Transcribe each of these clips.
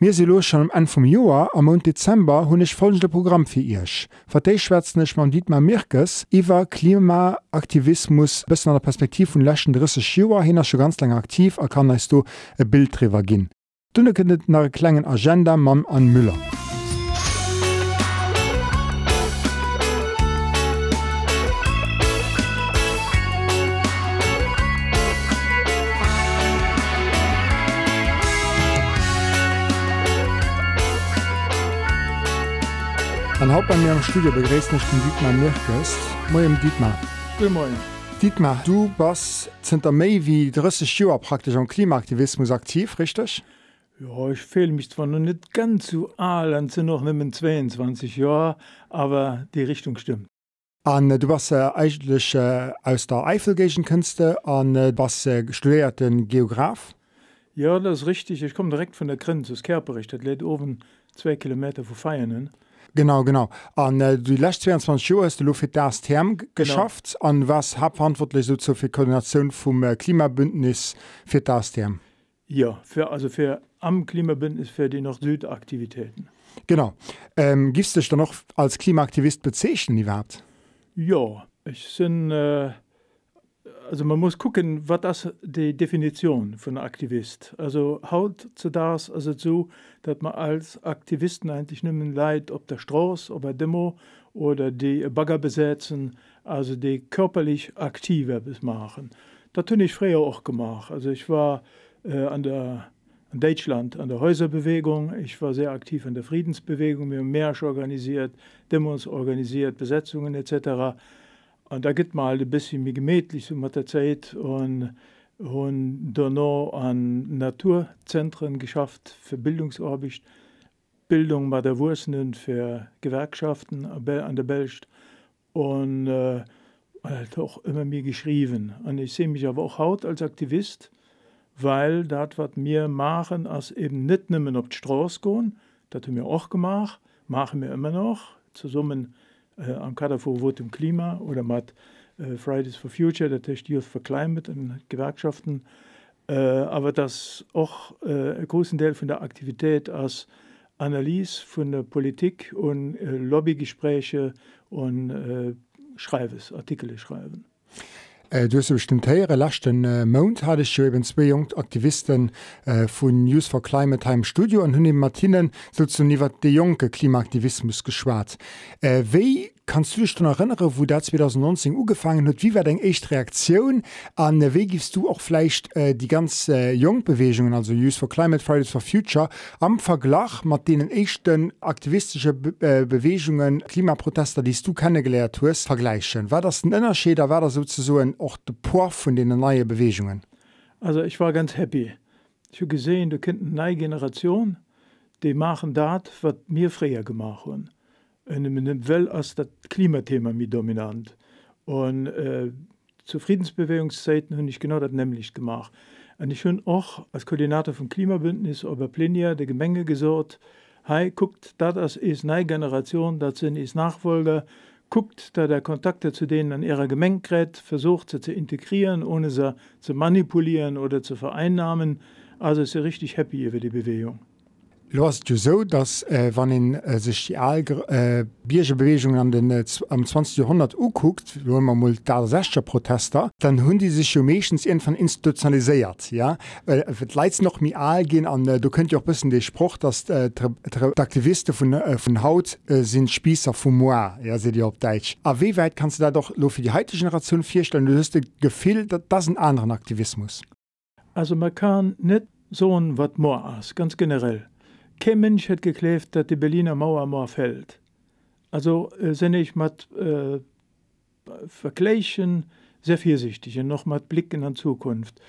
Mir se los schon am Ende vom Joar am Mond Dezember hunn ich folgende Programm fir Ich. Vertéich schwärznech man Dietmar Mirkes iwwer Klimaaktivismus bis an der Perspektiv vun lächen drisse Joer hinnner schon ganz lange aktiv er kann du e Bildrewer ginn. Dunne kënnet nach klengen Agenda Mam an Müller. An Haupt bei mir am Studio begräst nicht den Dietmar Mirkes. Moin Dietmar. Guten Morgen. Dietmar, du bist Zter Mei wie 30 Joer praktisch am Klimaaktivismus aktiv, richtig? Ja, ich fehle mich zwar noch nicht ganz so alt, dann sind noch nicht 22 Jahre, aber die Richtung stimmt. An äh, du warst äh, eigentlich äh, aus der Eifelgegen Künste an äh, was äh, studierten Geograf. Ja, das ist richtig. Ich komme direkt von der Grenze aus Kerperich. Das lädt oben zwei Kilometer von Feiernen. Genau genau an äh, du lächt 22 Jo du lo fir das Term geschafft an was hab verantwortlich so zur fir Koordination vum äh, Klimabündnis fir das Term. Ja für, also für am Klimabündnis für die noch Südaktivitäten. Genau ähm, gist dich dann noch als Klimaaktivist bezeschen überhaupt? Ja ich sind äh, also man muss gucken, was das die Definition von Aktivist. Also haut zu das also so, dass man als Aktivisten eigentlich nimmen leid, ob der Strauß, ob er Demo oder die Bagger besetzen, also die körperlich aktive machen. Das tun ich früher auch gemacht. Also ich war äh, an der in Deutschland an der Häuserbewegung. Ich war sehr aktiv in der Friedensbewegung, wir haben Märsch organisiert, Demos organisiert, Besetzungen etc. Und da gibt mal ein bisschen mehr gemütlich so mit der Zeit und und danach an Naturzentren geschafft für Bildungsarbeit, Bildung bei der Wurzeln für Gewerkschaften an der Belst und äh, halt auch immer mehr geschrieben. Und ich sehe mich aber auch haut als Aktivist, weil das, was wir machen, als eben nicht nur auf die Straße gehen, das haben wir auch gemacht, machen wir immer noch, zusammen am Kader vor Wort im Klima oder mit äh, Fridays for Future, der Tisch Youth for Climate in Gewerkschaften. Äh, aber das auch äh, einen großen Teil von der Aktivität als Analyse von der Politik und äh, Lobbygespräche und äh, Schreibes, Artikel schreiben. Äh, du den teiere lachten äh, Mount hatte schwben zwe jung Aktivisten äh, vun News for Climate Time Studio an hunn Martinen so zu niwer de Joke Klimaaktivismus geschwarart. Äh, Wéi kannst du dich schon erinnere, wo der 2019 ugefangen huet, wie war deg echt Reaktion an äh, we gibst du auch vielleicht äh, die ganz äh, Jongbewegungen also Use for Climate Fridays for Future am Verglach mat denen echten aktivistische Be äh, Bewegungen Klimaprotester, die du kennengelehrt hast vergleichen. War das ein Innerscheder war da sozusagen auch der Poor von den neuen Bewegungen? Also ich war ganz happy. Ich habe gesehen, du kennst eine neue Generation, die machen das, was mir früher gemacht haben well als das Klimathema mit dominant. Und äh, zu Friedensbewegungszeiten habe ich genau das nämlich gemacht. Und ich habe auch als Koordinator vom Klimabündnis über Plenia der Gemenge gesorgt, hey, guckt, das ist eine Generation, das sind ist Nachfolger, guckt, da der Kontakte zu denen an ihrer Gemenge kriegt, versucht sie zu integrieren, ohne sie zu manipulieren oder zu vereinnahmen. Also ist er richtig happy über die Bewegung. Du hast du so, dass äh, wann in äh, sich die äh, Biergebewegungen an äh, am 20. Jahrhundert uguckt, wo man mal da sechscher Protester, dann hun die sich meistens irgendwann institutionalisiert. Ja? Äh, leits noch all gehen an äh, du könnt ja auch bisschen den Spruch, dass äh, Aktivisten von, äh, von Haut äh, sind Spießer vom Moi, ja se dir auf Deutsch. Aber wie weit kannst du da doch für die heutige Generation vierstellen? Du hast das Gefühl, dass das ein anderer Aktivismus. Also man kann nicht so ein was Moi ist, ganz generell. Kein Mensch hat gekläft, dass die Berliner Mauer mal fällt. Also äh, sind ich mit äh, vergleichen sehr vorsichtig und noch mal Blick in die Zukunft.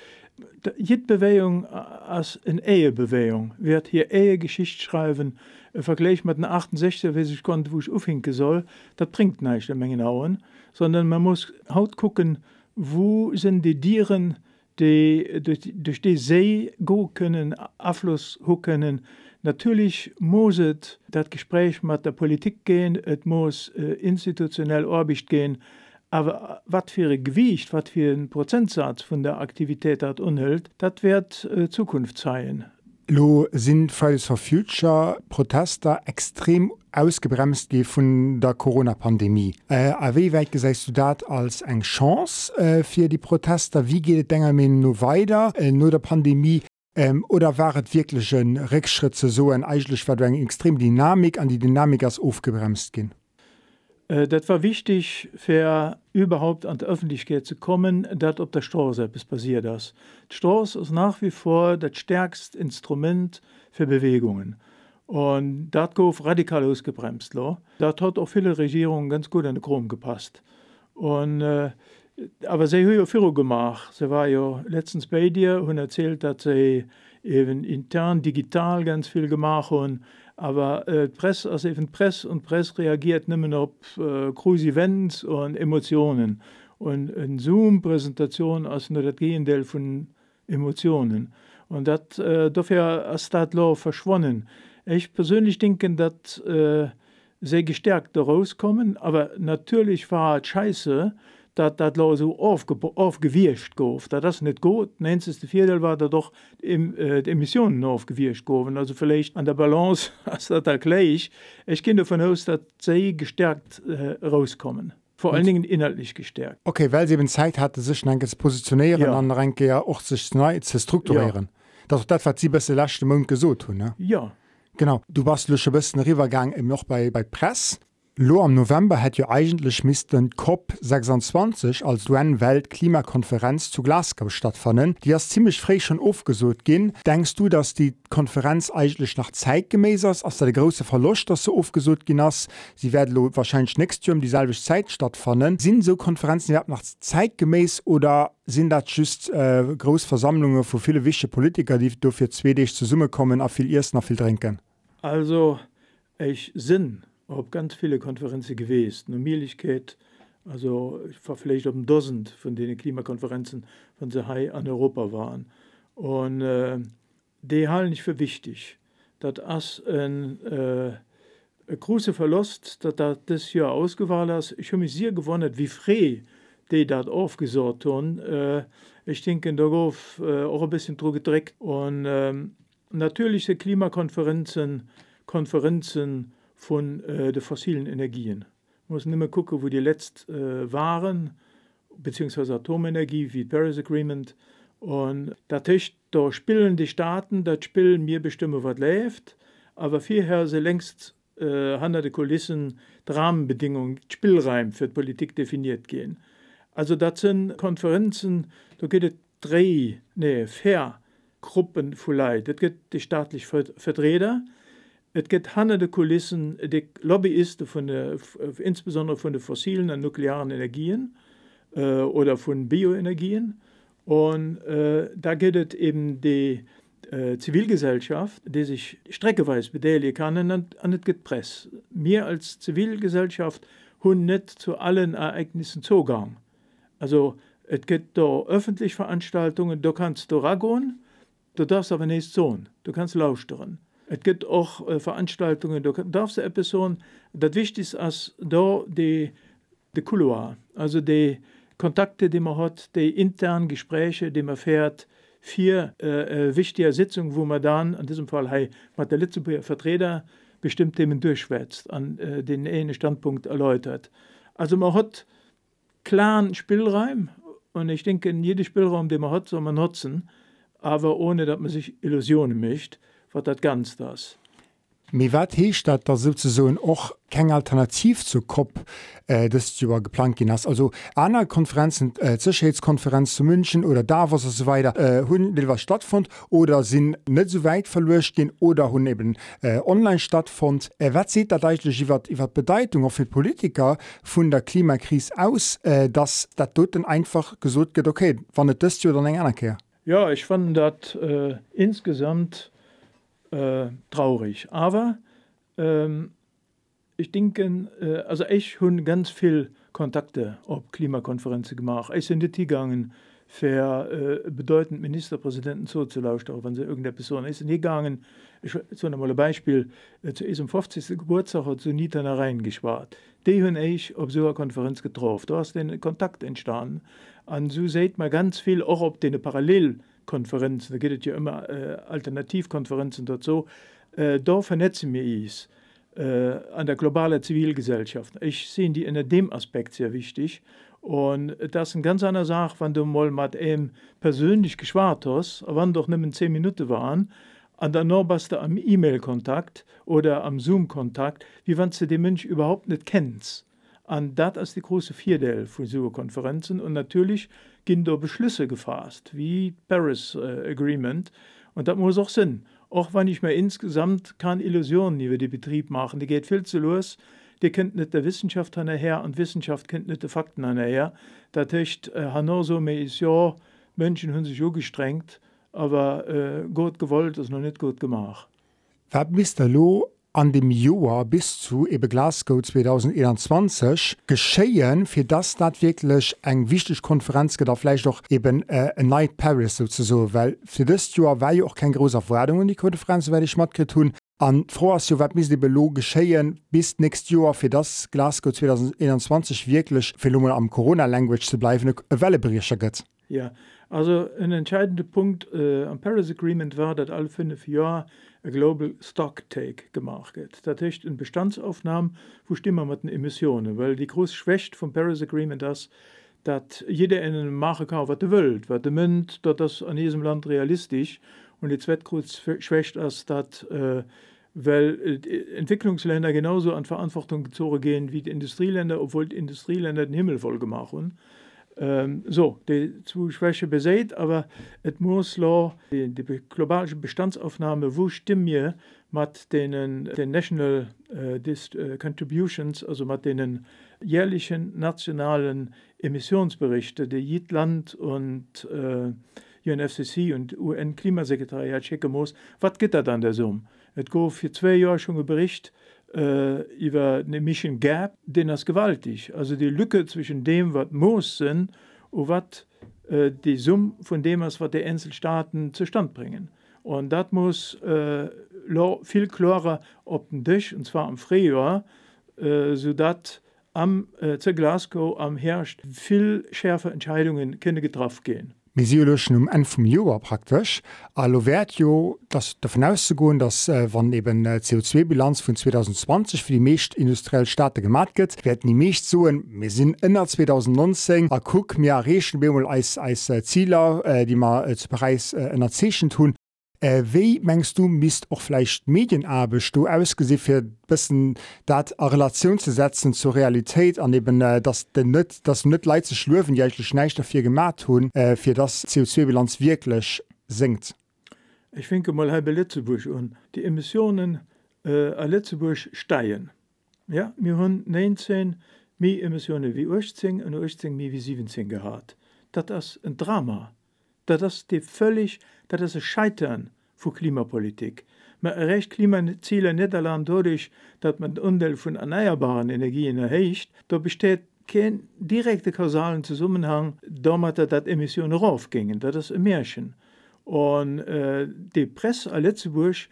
Jede Bewegung als eine Ehebewegung wird hier Ehegeschichte schreiben, im Vergleich mit den 68, wie ich konnte, wo ich aufhinken soll, das bringt nicht eine Menge Augen, sondern man muss haut gucken, wo sind die Dieren, die durch, durch die See gehen können, Abfluss können. Natürlich muss es das Gespräch mit der Politik gehen, es muss äh, institutionell Orbit gehen, aber was für ein Gewicht, was für ein Prozentsatz von der Aktivität das unhält, das wird äh, Zukunft zeigen. Lo sind Fridays for Future Protester extrem ausgebremst ge vun der Corona-Pandemie. Äh, weit gesäist du dat als eng Chance äh, fir die Protester? Wie geht denger men no weiter äh, no der Pandemie? Ähm, oder waret wirklichchen Rückschritte so en eigentlich war eng extrem Dynamik an die Dynamik als aufgebremst gin? Äh, das war wichtig für überhaupt an die Öffentlichkeit zu kommen, dass auf der Straße etwas passiert ist. Die Straße ist nach wie vor das stärkste Instrument für Bewegungen. Und das gouf radikal ausgebremst. Das hat auch viele Regierungen ganz gut an den Krom gepasst. Und, äh, aber sie haben ja viel gemacht. Sie war ja letztens bei dir und erzählt, dass sie eben intern digital ganz viel gemacht haben aber äh, Press also eben Press und Press reagiert nimmen auf äh, Cruise Events und Emotionen und eine Zoom-Präsentation als nur das Gegenteil von Emotionen und das äh, dafür ist das verschwunden. Ich persönlich denke, dass äh, sehr gestärkt daraus kommen, aber natürlich war es scheiße, dat dat la so aufgewircht gouf. Da das net gut. Nste Viertel war da doch im, äh, Emissionen aufgewircht goen. Also vielleicht an der Balance as dat da gleich. Ich gehe davon aus, dat ze gestärkt äh, rauskommen. Vor allen Dingen inhaltlich gestärkt. Okay, weil sie eben Zeit hatte sich ein positionieren ja. an ja auch sich neu zu strukturieren. Ja. Das, das hat sie besser letzte Monat gesucht. Ne? Ja. Genau, du warst ein bisschen Rivergang noch bei, bei Press. Lo am November hett jo eigentlich miss den COP 26 als UN-Welt-Klimakonferenz zu Glasgow stattfannen, die as ziemlich frei schon aufgesot gin. Denkst du, dass die Konferenz eigentlich nach zeitgemäß ist, als der große Verlust, dass so aufgesot gin ass? Sie werden wahrscheinlich nächstes Jahr um dieselbe Zeit stattfannen. Sind so Konferenzen überhaupt nach zeitgemäß oder sind das just äh, Großversammlungen wo viele wichtige Politiker, die dafür zwedig zu Summe kommen, viel erst noch viel trinken? Also ich sinn ob ganz viele Konferenzen gewesen. Normierlichkeit, also ich war vielleicht um Dutzend von den Klimakonferenzen von der Hai an Europa waren. Und äh, die halten ich für wichtig. Das ein, äh, ein großer Verlust, dass das das Jahr ausgewählt ist. Ich habe mich sehr gewundert, wie frei die das aufgesorgt haben. Äh, ich denke, da auf äh, auch ein bisschen drüber gedreckt. Und äh, natürlich sind Klimakonferenzen, Konferenzen, von äh, den fossilen Energien. Man muss nicht mehr gucken, wo die letzt äh, waren, beziehungsweise Atomenergie wie Paris Agreement. Und da da spielen die Staaten, das spielen mir bestimmen, was läuft, aber vorher sind längst äh, hinter den Kulissen die Rahmenbedingungen, Spielreim für die Politik definiert gehen. Also das sind Konferenzen, da geht es drei, nee, vier Gruppen vielleicht. Das gibt die staatlichen Vertreter, es gibt hinter den Kulissen die Lobbyisten von der, insbesondere von den fossilen und nuklearen Energien äh, oder von Bioenergien. Und äh, da gibt es eben die äh, Zivilgesellschaft, die sich streckeweise beteiligen kann, und, und es gibt Presse. Wir als Zivilgesellschaft haben nicht zu allen Ereignissen Zugang. Also es gibt da öffentliche Veranstaltungen, da kannst du raggen, du darfst aber nicht so, du kannst lauschen. Es gibt auch äh, Veranstaltungen, da darfst du etwas sagen. Das Wichtigste ist da die, die Couloir, also die Kontakte, die man hat, die internen Gespräche, die man fährt, vier äh, äh, wichtige Sitzungen, wo man dann, in diesem Fall hey, mit der Litzeburger Vertreter, bestimmte Themen durchschwätzt, an äh, den einen Standpunkt erläutert. Also man hat klaren Spielraum und ich denke, jeden Spielraum, den man hat, soll man nutzen, aber ohne, dass man sich Illusionen mischt was das ganz das. Me wat hecht dat da so och keng Alternativ zu COP äh, Joer geplant gin ass. Also aner Konferenzen äh, Zcherheitskonferenz zu München oder da was so weiter äh, will was stattfand oder sinn net so weit verlecht gin oder hunn eben äh, online stattfand. Äh, wat se dat eigentlich iwwer iwwer Bedeutung auf fir Politiker vun der Klimakris aus, äh, dass dat doten einfach gesot get okay, wann dst oder anerkehr. Ja, ich fand dat äh, insgesamt äh, traurig. Aber ähm, ich denke, äh, also ich habe ganz viel Kontakte auf Klimakonferenzen gemacht. Ich bin nicht gegangen, für äh, bedeutend Ministerpräsidenten zuzulauschen, auch wenn sie irgendeine Person ist. nicht gegangen, ich so mal ein Beispiel, äh, zu ihrem 50. Geburtstag hat so Nita reingespart. Die habe ich auf so einer Konferenz getroffen. Da ist den Kontakt entstanden. Und so sieht man ganz viel auch auf den Parallel- Konferenzen, da es ja immer äh, Alternativkonferenzen dazu, äh, da vernetzen wir uns äh, an der globalen Zivilgesellschaft. Ich sehe die in dem Aspekt sehr wichtig. Und das ist eine ganz andere Sache, wenn du mal mit ihm persönlich geschwart hast, wenn doch mehr zehn Minuten waren, noch bist du am E-Mail-Kontakt oder am Zoom-Kontakt, wie wenn du den Mensch überhaupt nicht kennst. Und das ist die große Vierdeel von so Konferenzen. Und natürlich da Beschlüsse gefasst, wie Paris äh, Agreement. Und das muss auch Sinn. Auch wenn ich mir insgesamt keine Illusionen über den Betrieb machen, die geht viel zu los. Die kennt nicht der Wissenschaft her und Wissenschaft kennt nicht die Fakten her. Das heißt, äh, Hanno so ist ja, Menschen haben sich auch gestrengt, aber äh, gut gewollt ist noch nicht gut gemacht. Was bist du an dem Joar bis zu ebe Glasgow 2021 geschéien fir das dat wirklich eng wichtig Konferenz geht vielleicht doch eben äh, Night Paris so weil für das Joar war ja auch kein großer Verwerdung und die Konferenz werde ich mat getun an Froas wat mis de Belo geschéien bis näst Joer fir das Glasgow 2021 wirklich Phänomen am Corona Language zu bleiben Wellebriecher gëtt. Ja. Yeah. Also ein entscheidender Punkt äh, am Paris Agreement war, dass alle fünf Jahre ein Global Stock Take gemacht wird. Das heißt eine Bestandsaufnahme, wo stimmen mit den Emissionen, weil die große Schwäche vom Paris Agreement ist, dass jeder in einem machen kann, was er will, was er meint, dass das an diesem Land realistisch und die zweite große Schwäche ist, dass äh, weil äh, Entwicklungsländer genauso an Verantwortung gezogen gehen wie die Industrieländer, obwohl die Industrieländer den Himmel voll gemacht haben. Ähm, so, die Zuschwäche beseit, aber es muss lo die, die globale Bestandsaufnahme, wo stimmen wir mit den, den National äh, Dis, äh, Contributions, also mit den jährlichen nationalen Emissionsberichten, die jedes Land und äh, UNFCC und UN-Klimasekretariat schicken muss, was geht da dann der Summe? Es gab für zwei Jahre schon ein Bericht, äh, über eine Mission Gap, den ist gewaltig. Also die Lücke zwischen dem, was muss sind und was äh, die Summe von dem ist, was die Einzelstaaten zustande bringen. Und das muss äh, viel klarer auf den Tisch, und zwar am Frühjahr, äh, sodass am äh, zu Glasgow am Herrscht viel schärfer Entscheidungen können getroffen gehen. Mesiolchen um en vum Joer praktisch. Allo wärt jo dat davon auszugoen, dass äh, wann eben äh, CO2-Bilanz vun 2020 fir die meescht industriell Staate gemat gëtt, werden die meescht soen me sinn ënner 2019 a Cook mir Rechen Bemol als, als äh, äh, die ma äh, zu Preis äh, ënner Zeschen tun, Äh, Wéi mengst du mist och fleicht Medienabeg du ausgesi fir bisssen dat a Relation ze setzen zur Realität aneben äh, dass den net das net leit ze schlöwen jeichle Schneichter fir gemat hunn äh, fir das CO2-Bilanz wirklich sinkt. Ich finke mal halbe Litzeburg un die Emissionen äh, a Litzeburg steien. Ja mir hunn 19 mi Emissionen wie 18 an 18 mi wie 17 gehat. Dat as ein Drama. Dat das de völlig dat een Scheitern vu Klimapolitik. Man erreicht Klimaziele net allein dadurch, dat man Undel von erneuerbaren Energien erhecht, da besteht kein direkter kausalen Zusammenhang, damit dat Emissionen raufgingen. Ist ein Märchen. Und äh, die Presse a Lettzeburg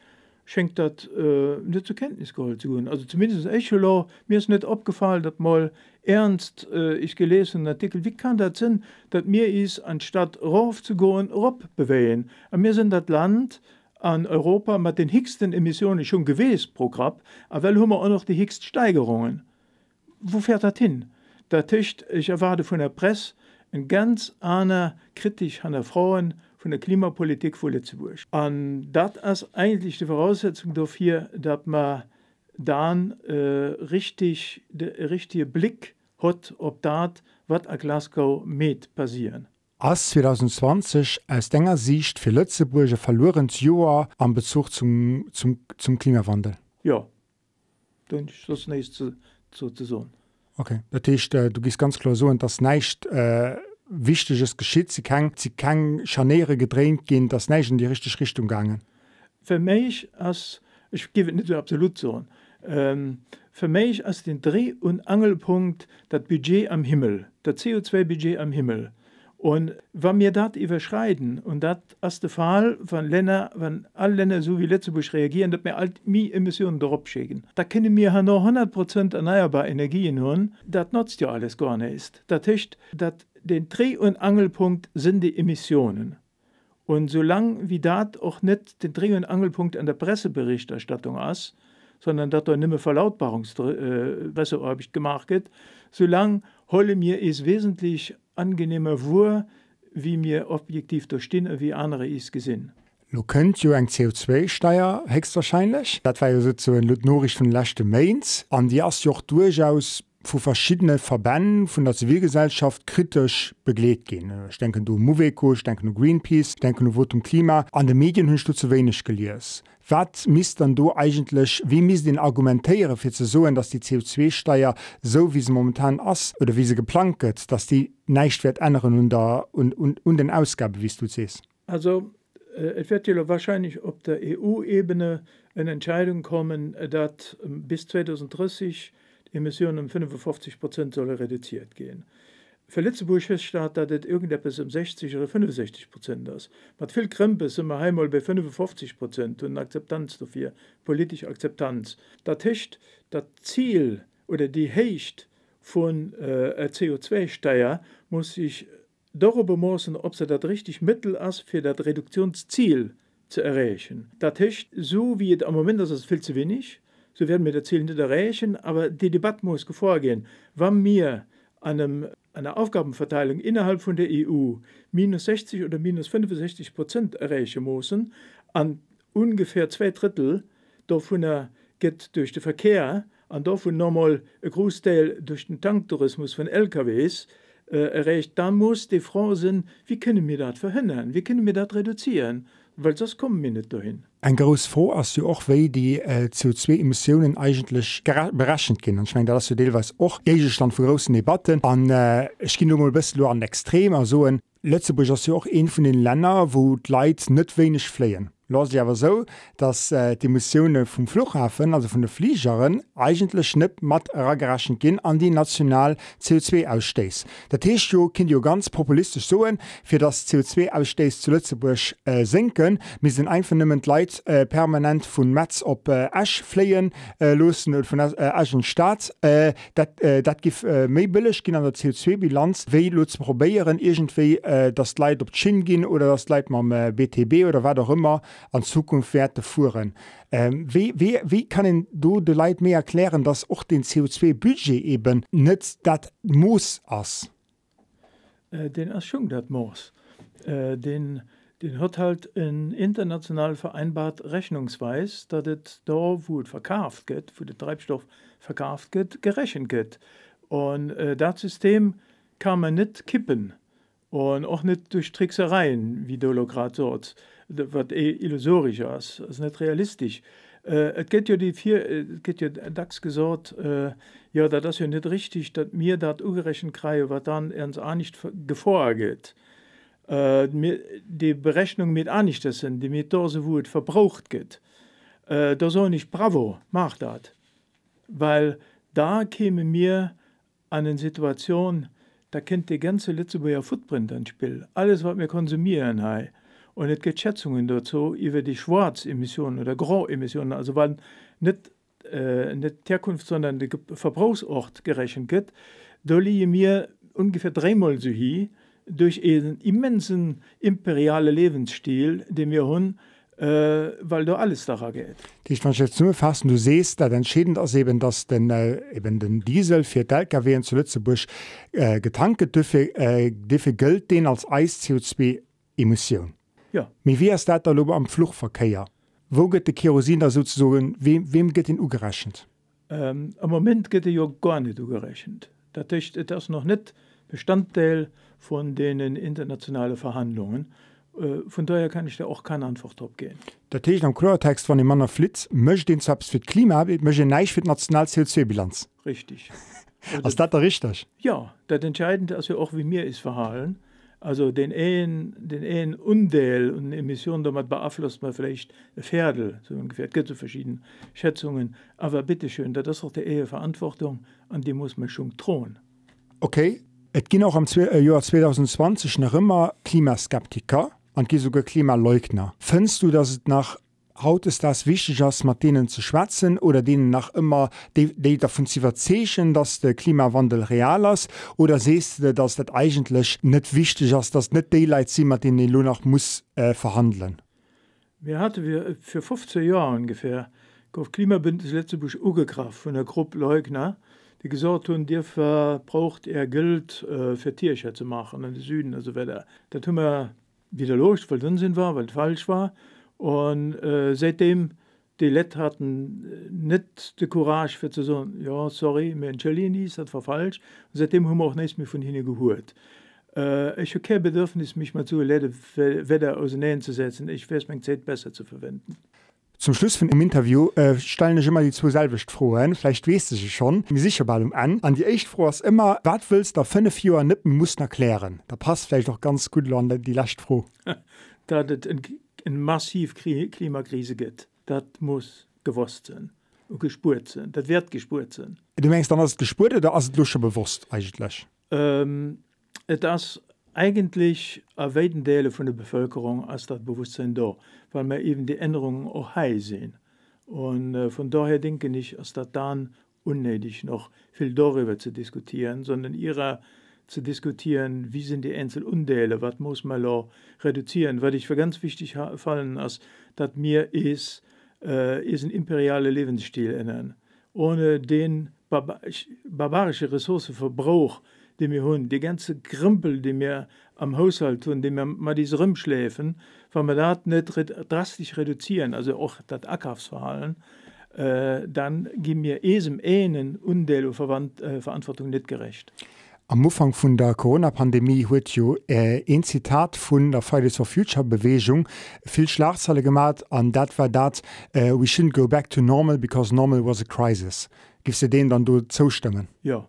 schenkt dat äh, net zur Kenntnis geholt zu Also zumindest Echolor, mir ist net opgefallen, dat mal ernst äh, ich gelesen Artikel, wie kann das sein, dass mir is anstatt rauf zu gehen, rob bewegen. Und wir sind das Land an Europa mit den höchsten Emissionen schon gewesen pro Grab, aber weil haben wir auch noch die höchsten Steigerungen. Wo fährt das hin? Da ich erwarte von der Presse ein ganz anderer kritisch an der Frauen von der Klimapolitik von Lützeburg. Und das ist eigentlich die Voraussetzung dafür, dass man dann äh, richtig den richtigen Blick hat, ob das, was in Glasgow mit passieren. Ass 2020 aus denger Sicht fir Lëtzeburge verloren Joer am Bezug zum, zum, zum Klimawandel. Ja, dann ist das nächste zu, zu sagen. Okay. Dat heißt, äh, du gist ganz klar so das neicht äh, wichtiges geschieht sie kann sie kann Scharniere gedreht gehen das nicht in die richtige Richtung gangen. Für mich als ich gebe nicht so absolut so. Ähm, für mich als den Dreh- und Angelpunkt das Budget am Himmel, das CO2-Budget am Himmel. Und wenn wir das überschreiten, und das ist der Fall, wenn, Länder, wenn alle Länder so wie Letzteburg reagieren, dass wir all mehr Emissionen darauf schicken. Da können wir ja noch 100% erneuerbare Energien haben, das nutzt ja alles gar nicht. Das heißt, dass den Dreh- und Angelpunkt sind die Emissionen. Und solange wie das auch nicht den Dreh- und Angelpunkt an der Presseberichterstattung ist, sondern dass da nicht mehr Verlautbarungspressearbeit gemacht wird, solange holle mir es wesentlich angenehmer vor, wie mir objektiv durchstehen, wie andere is gesinn. Du könnt jo eng CO2-Steier höchstwahrscheinlich. Dat war jo so ein Nachricht von lechte Mainz. An die as joch durchaus vu verschiedene Verbänden vun der Zivilgesellschaft kritisch begleet gehen. Ich denke du Moveco, ich denke du Greenpeace, ich denke du Wort um Klima. An den Medien hunst du zu wenig geliers. Was miss dann du eigentlich, wie miss den argumentéiere fir ze soen, dass die CO2-Steier so wie sie momentan ass oder wie sie geplanket, dass die Neichtwert ändern und, und, und, und den Ausgabe, wie du siehst? Also äh, es wird ja wahrscheinlich auf der EU-Ebene eine Entscheidung kommen, dass bis 2030 Emissionen um 55 Prozent soll reduziert gehen. Für Lützeburg feststeht, dass das irgendetwas um 60 oder 65 Prozent ist. Mit viel Krempe sind wir einmal bei 55 Prozent und Akzeptanz dafür, politische Akzeptanz. Das heißt, das Ziel oder die Hecht von äh, CO2-Steuer muss sich darüber müssen, ob sie das richtig Mittel ist für das Reduktionsziel zu erreichen. Das heißt, so wie es am Moment ist, ist es viel zu wenig so werden das Ziel nicht erreichen, aber die Debatte muss vorgehen. Wenn wir an einem, einer Aufgabenverteilung innerhalb von der EU minus 60 oder minus 65 Prozent erreichen müssen, an ungefähr zwei Drittel davon geht durch den Verkehr, an davon nochmal ein Großteil durch den Tanktourismus von LKWs, äh, erreicht, dann muss die Frage sein, wie können wir das verhindern, wie können wir das reduzieren, weil das kommen wir nicht dahin. Ein groß froh as du auch wei die äh, CO2-Emissionen eigentlich berechen können. Ich meine, das ist teilweise auch Gegenstand von großen Debatten. Und äh, ich nur mal ein bisschen an Extrem. Also in Lützeburg ist ja auch ein von den Ländern, wo die Leute nicht wenig fliehen. Los ja aber so, dass äh, die Missionen vom Flughafen, also von den Fliegern, eigentlich nicht mit rangerechen gehen an die national CO2-Ausstoß. Das heißt, jo könnt ihr ganz populistisch sagen, für das CO2-Ausstoß zu Lützeburg äh, sinken, wir sind einfach nicht Leute äh, permanent von Metz op äh, Asch fliehen äh, losen oder von äh, Aschen Staat. Äh, dat äh, gibt äh, méi billig an der CO2-Bilanz, wie zu probieren irgendwie äh, das Leid op Chin gehen oder das Leid mal äh, BTB oder was auch immer an Zukunft Werte fuhren. Ähm, wie, wie, wie kann du de Leiit mehr erklären, dass auch den CO2-Budget eben net dat muss ass? Äh, den as schon dat muss. Äh, den, den hat halt ein international vereinbart Rechnungsweis, dass es da, wo es verkauft wird, wo der Treibstoff verkauft wird, gerechnet wird. Und äh, das System kann man nicht kippen. Und auch nicht durch Tricksereien, wie gerade sagst was eh illusorisch ist, ist nicht realistisch. Äh, es geht ja die vier, äh, es geht ja DAX gesagt, äh, ja, das ist ja nicht richtig, dass mir das ungerechnet kriege, was dann ernst auch nicht gevorgeht. Äh, die Berechnung mit auch nicht das sind, die so wo es verbraucht geht. Äh, da soll nicht bravo, mach das. Weil da käme mir eine Situation, da kennt die ganze Lützeburger Footprint ins Spiel. Alles, was wir konsumieren, hey. Und es gibt Schätzungen dazu über die Schwarzemissionen oder Grauemissionen, also wann nicht, äh, nicht Herkunft, sondern der Verbrauchsort gerechnet wird, da liegen mir ungefähr dreimal so hier durch einen immensen imperialen Lebensstil, den wir haben, äh, weil da alles daran geht. Ich jetzt zusammenfassen, du siehst, dass entscheidend ist eben, dass den, äh, eben den Diesel für die LKW in Lützeburg äh, getankt dürfe, äh, dürfe gilt den als Eis CO2-Emission. Ja. Wie wie ist das da am Flugverkehr? Wo geht der Kerosin da sozusagen, wem, wem geht den ugerechnet? Ähm, Am Moment geht er ja gar nicht ugerechnet. Das ist, das ist noch nicht Bestandteil von den internationalen Verhandlungen. Äh, von daher kann ich da auch keine Antwort drauf geben. Der Text am Klartext von dem Mann Flitz möchte den selbst für das Klima, möchte nicht für die nationale CO2-Bilanz. Richtig. Ist das da richtig? Ja, das Entscheidende ist ja auch, wie mir ist verhalten. Also den einen, den einen Undeel und Emissionen, damit beeinflusst man vielleicht ein Viertel, so ungefähr. Es gibt so verschiedene Schätzungen. Aber bitteschön, das ist auch die Ehe Verantwortung, an die muss man schon drohen. Okay, es ging auch Zwe- äh, Jahr 2020 noch immer Klimaskeptiker und gibt sogar Klimaleugner. Findest du, dass es nach Haut ist das wichtig ist, mit denen zu schwätzen oder denen nach immer die, die davon zu verzichten, dass der Klimawandel real ist? Oder siehst du, dass das eigentlich nicht wichtig ist, dass nicht die Leute sind, mit denen du noch muss äh, verhandeln? Wir hatten wir für 15 Jahre ungefähr auf Klimabündnis Letztebusch ugekraft von der Gruppe Leugner, die gesagt haben, dafür braucht er Geld äh, für Tierchen zu machen in den Süden. Also weiter. Das haben wir wieder los, weil Unsinn war, weil es falsch war. Und äh, seitdem die Leute hatten äh, nicht die Courage für zu sagen, ja, sorry, wir entschuldigen uns, das war falsch. Und seitdem haben wir auch nichts mehr von ihnen gehört. Äh, ich habe kein Bedürfnis, mich mal zu Leute wieder auseinanderzusetzen. Ich weiß meine Zeit besser zu verwenden. Zum Schluss von dem Interview äh, stellen ich immer die zwei selbst Fragen. Vielleicht weißt du sie schon. Mir sicher dem an. An die echt ist immer, was willst du fünf Jahre Nippen musst erklären? Da passt vielleicht auch ganz gut an die letzte Frage. dass es eine ein massiv Kri- Klimakrise gibt. Das muss gewusst sein und gespürt sein. Das wird gespürt sein. Du meinst dann, dass es gespürt oder ist es dir schon bewusst eigentlich? Ähm, das eigentlich a weiten Teile von der Bevölkerung als das Bewusstsein da, weil wir eben die Änderungen auch high sehen. Und äh, von daher denke ich, ist das dann unnötig, noch viel darüber zu diskutieren, sondern ihrer zu diskutieren, wie sind die Einzelundele, was muss man da reduzieren. Was ich für ganz wichtig fallen ist, dass mir ist, äh, ist ein imperialer Lebensstil ändern. Ohne den barba barbarischen Ressourcenverbrauch, den wir haben, die ganze Grimpel, die wir am Haushalt tun, die wir mal diese rumschläfen, wenn wir das nicht drastisch reduzieren, also auch das Ackersverhalten, äh, dann geben wir esem einen Undel und Verwand, äh, Verantwortung nicht gerecht. Am Anfang von der Corona-Pandemie huet jo äh, ein Zitat von der Fridays for Future Bewegung viel Schlagzeile gemacht an dat war dat äh, we shouldn't go back to normal because normal was a crisis. Gibst du den dann du zustimmen? Ja,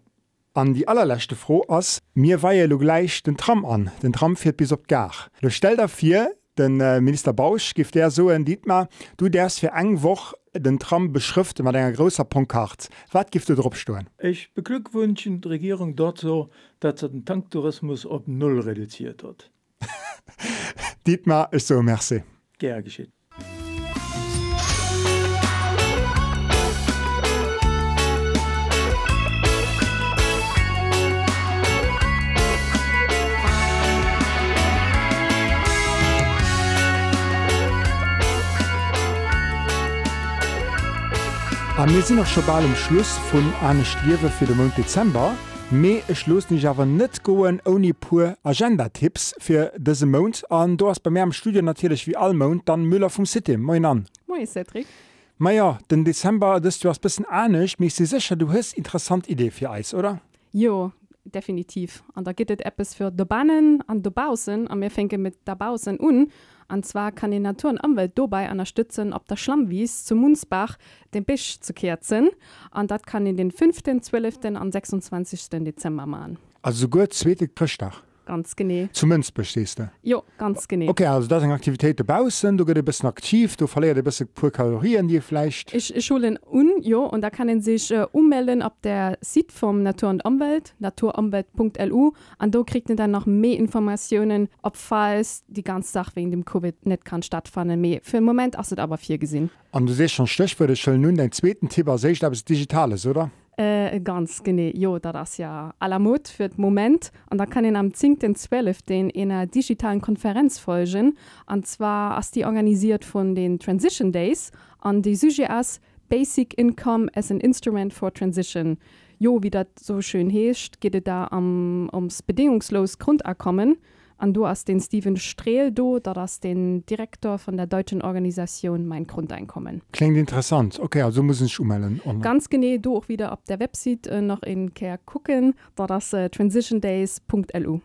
An die allerlechte froh ass mir weihe lo gleich den Tram an. Den Tram fährt bis op gar. Du stell dafür den äh, Minister Bausch gift der so en Dietmar, du derst fir eng woch den Tram beschrifte mat enger großer Ponkart. Wat gift du drop stoen? ich beglückwünsche die Regierung dort so, dass sie den Tanktourismus auf Null reduziert hat. Dietmar ist so Merc. Gern geschieht. Am mir sinn noch schon bald am Schluss vun Anne Stierwe fir den Monat Dezember. Me e Schluss nicht awer net goen oni pur Agendatipps fir dese Mount an du hast bei mir am Studio natürlich wie all Mount dann Müller vom City Moin an. Moi Cedric. Meier den Dezember das du hast bisssen anecht mich se sicher du hast interessant Idee fir Eis oder? Jo, definitiv. Und da geht es etwas für die Bannen und die Bausen. Und wir fangen mit der Bausen an. Und zwar kann die Natur und Umwelt dabei unterstützen, ob der Schlammwies zu Munsbach den Bisch zu kürzen. Und das kann in den 5., 12. und 26. Dezember machen. Also so gut zweite Christdach. Ganz genau. Zu Münz bestehst du. Jo, ganz genau. Okay, also das ist eine Aktivität dabausen, du gehst ein bisschen aktiv, du verlierst ein bisschen pur Kalorien dir vielleicht. Ich, ich hole un, jo, und da kann sich äh, ummelden auf der Seite vom Natur und Umwelt, naturumwelt.lu. Und da kriegt ihr dann noch mehr Informationen, ob falls die ganze Sache wegen dem Covid nicht kann stattfinden. Mehr. Für den Moment hast du aber vier gesehen. Und du siehst schon Stichwörter schon nun dein zweiten Tipp, also ich glaube, es ist Digitales, oder? Äh, ganz genau, ja, das ist ja à la für den Moment. Und da kann ich am 10.12. in einer digitalen Konferenz folgen. Und zwar ist die organisiert von den Transition Days. Und die Sujet ist Basic Income as an Instrument for Transition. Jo, wie das so schön heißt, geht es da um, ums bedingungslos Grundeinkommen. Und du hast den Steven Strehl, du, da hast den Direktor von der deutschen Organisation Mein Grundeinkommen. Klingt interessant. Okay, also muss ich ummelden. Ganz genau, du auch wieder auf der Website äh, noch in Care gucken, da das äh, transitiondays.lu.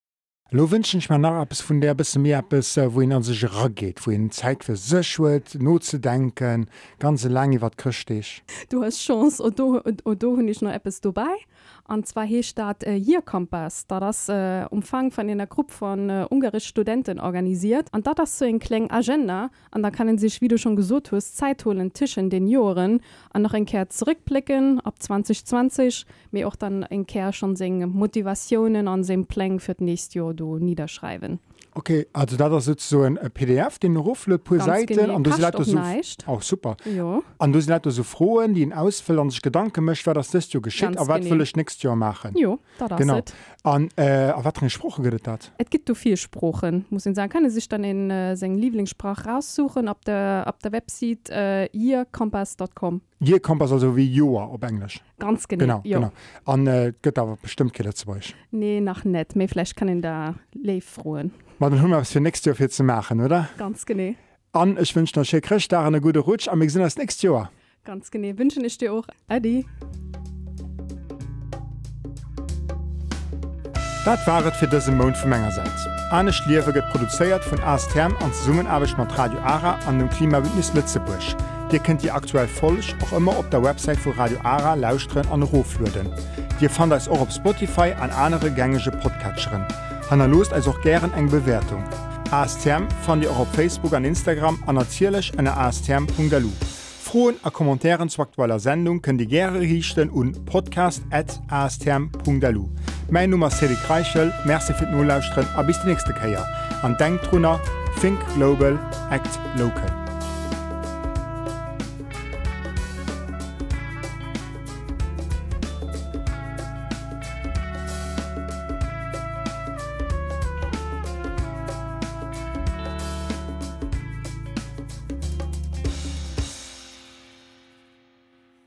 Lo wünschen ich mir nach etwas von der bisschen mehr etwas, äh, wo ihn an sich rangeht, wo ihn Zeit für sich wird, not zu denken, ganz lange was christlich. Du hast Chance und du, und, und du ich noch etwas dabei. Und zwar hier steht äh, Year Compass, da das äh, Umfang von einer Gruppe von äh, ungarischen Studenten organisiert. Und da das so ein kleine Agenda. Und da können sich, wie du schon gesagt hast, Zeit holen, Tischen den Jahren und noch ein Kehr zurückblicken ab 2020, mir auch dann ein Kehr schon seine Motivationen und seine Pläne für das nächste Jahr du niederschreiben. Okay, also da ist jetzt so ein PDF, den ruflet pro Ganz Seite genau, und du so auch super. Ja. Und du sind so frohen, die ihn ausfüllen und sich Gedanken möchten, wer das das Jahr geschieht, Ganz aber was will ich nächstes Jahr machen. Jo, da das Genau. it. Und äh, auf was für eine Sprache geht das? Es gibt so viele Sprachen, muss ich sagen. Kann er sich dann in äh, seine Lieblingssprache raussuchen auf der, auf der Website äh, yearcompass.com. Hier kommt es also wie Joa auf Englisch. Ganz genau. Genau, ja. genau. Und äh, geht aber bestimmt keine zu euch. Nee, noch nicht. Mehr vielleicht kann ich da live freuen. Dann haben wir was für nächstes Jahr zu machen, oder? Ganz genau. Und ich wünsche noch schön Christ, da eine gute Rutsch, und wir sehen uns nächstes Jahr. Ganz genau. Wünschen ich dir auch. Adi. Das war es für diesen Monat von meiner Seite. Anne Schliewe wird produziert von ASTERM und Zusammenarbeit mit Radio ARA an dem Klimabündnis Lützeburg. Ihr könnt die aktuell folgen, auch immer auf der Website von Radio ARA lauschen und rufen. Ihr findet uns auch auf Spotify an andere gängige Podcatcheren. Hanna lost also auch gern eine Bewertung. ASTERM findet ihr auch auf Facebook und Instagram natürlich an astern.galu. Frohen und Kommentaren zur aktueller Sendung könnt ihr gerne richten und podcast.astern.lu. Mein Name ist Cedric Reichel, merci für den Nullaustren, und bis die nächste. Und denkt drunter, think global, act local.